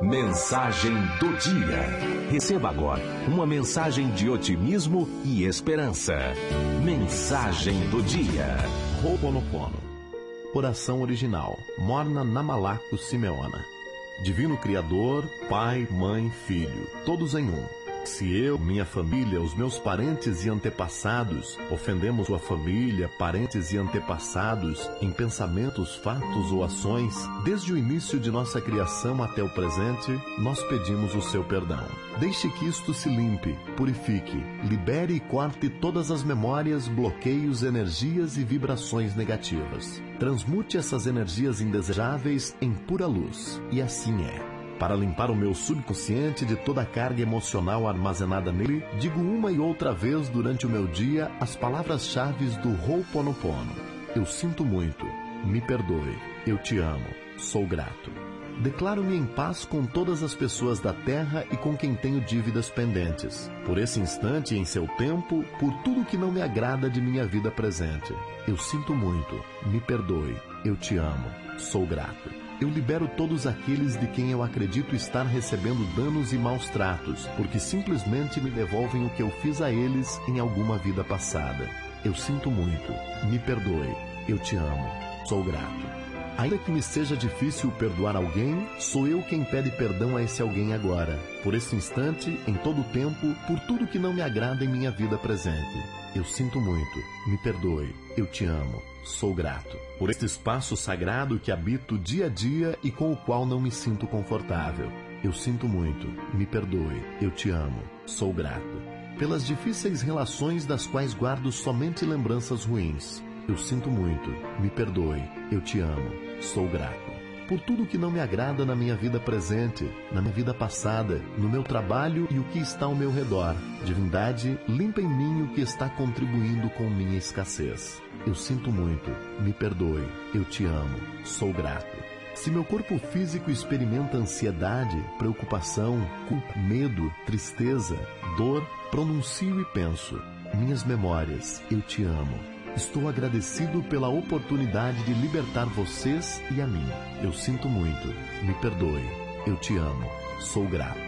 Mensagem do dia. Receba agora uma mensagem de otimismo e esperança. Mensagem do dia. Ho'oponopono. Oração original. Morna Namalaco Simeona. Divino Criador, Pai, Mãe, Filho, todos em um se eu, minha família, os meus parentes e antepassados ofendemos sua família, parentes e antepassados em pensamentos, fatos ou ações, desde o início de nossa criação até o presente, nós pedimos o seu perdão. Deixe que isto se limpe, purifique, libere e corte todas as memórias, bloqueios, energias e vibrações negativas. Transmute essas energias indesejáveis em pura luz. E assim é. Para limpar o meu subconsciente de toda a carga emocional armazenada nele, digo uma e outra vez durante o meu dia as palavras-chave do Ho'oponopono. Eu sinto muito, me perdoe, eu te amo, sou grato. Declaro-me em paz com todas as pessoas da terra e com quem tenho dívidas pendentes. Por esse instante e em seu tempo, por tudo que não me agrada de minha vida presente. Eu sinto muito, me perdoe, eu te amo, sou grato. Eu libero todos aqueles de quem eu acredito estar recebendo danos e maus tratos, porque simplesmente me devolvem o que eu fiz a eles em alguma vida passada. Eu sinto muito. Me perdoe. Eu te amo. Sou grato. Ainda que me seja difícil perdoar alguém, sou eu quem pede perdão a esse alguém agora, por esse instante, em todo o tempo, por tudo que não me agrada em minha vida presente. Eu sinto muito. Me perdoe. Eu te amo. Sou grato por este espaço sagrado que habito dia a dia e com o qual não me sinto confortável. Eu sinto muito. Me perdoe. Eu te amo. Sou grato. Pelas difíceis relações das quais guardo somente lembranças ruins. Eu sinto muito. Me perdoe. Eu te amo. Sou grato por tudo que não me agrada na minha vida presente, na minha vida passada, no meu trabalho e o que está ao meu redor. Divindade, limpa em mim o que está contribuindo com minha escassez. Eu sinto muito, me perdoe, eu te amo, sou grato. Se meu corpo físico experimenta ansiedade, preocupação, culpa, medo, tristeza, dor, pronuncio e penso: minhas memórias, eu te amo Estou agradecido pela oportunidade de libertar vocês e a mim. Eu sinto muito. Me perdoe. Eu te amo. Sou grato.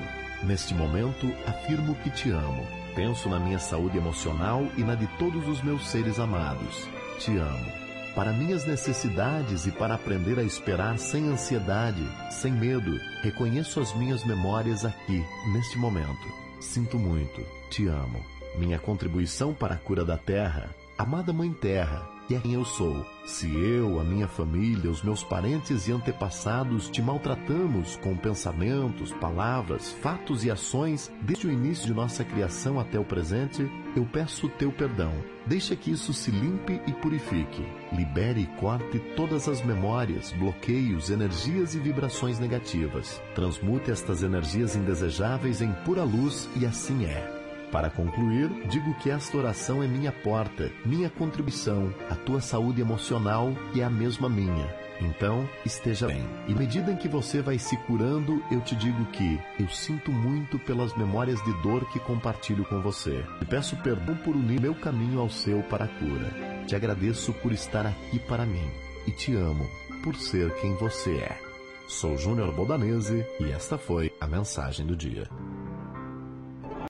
Neste momento, afirmo que te amo. Penso na minha saúde emocional e na de todos os meus seres amados. Te amo. Para minhas necessidades e para aprender a esperar sem ansiedade, sem medo, reconheço as minhas memórias aqui, neste momento. Sinto muito. Te amo. Minha contribuição para a cura da Terra Amada Mãe Terra, que é quem eu sou, se eu, a minha família, os meus parentes e antepassados te maltratamos com pensamentos, palavras, fatos e ações desde o início de nossa criação até o presente, eu peço o teu perdão. Deixa que isso se limpe e purifique. Libere e corte todas as memórias, bloqueios, energias e vibrações negativas. Transmute estas energias indesejáveis em pura luz e assim é. Para concluir, digo que esta oração é minha porta, minha contribuição, a tua saúde emocional e a mesma minha. Então, esteja bem. E medida em que você vai se curando, eu te digo que eu sinto muito pelas memórias de dor que compartilho com você. Te peço perdão por unir meu caminho ao seu para a cura. Te agradeço por estar aqui para mim e te amo por ser quem você é. Sou Júnior Bodanese e esta foi a mensagem do dia.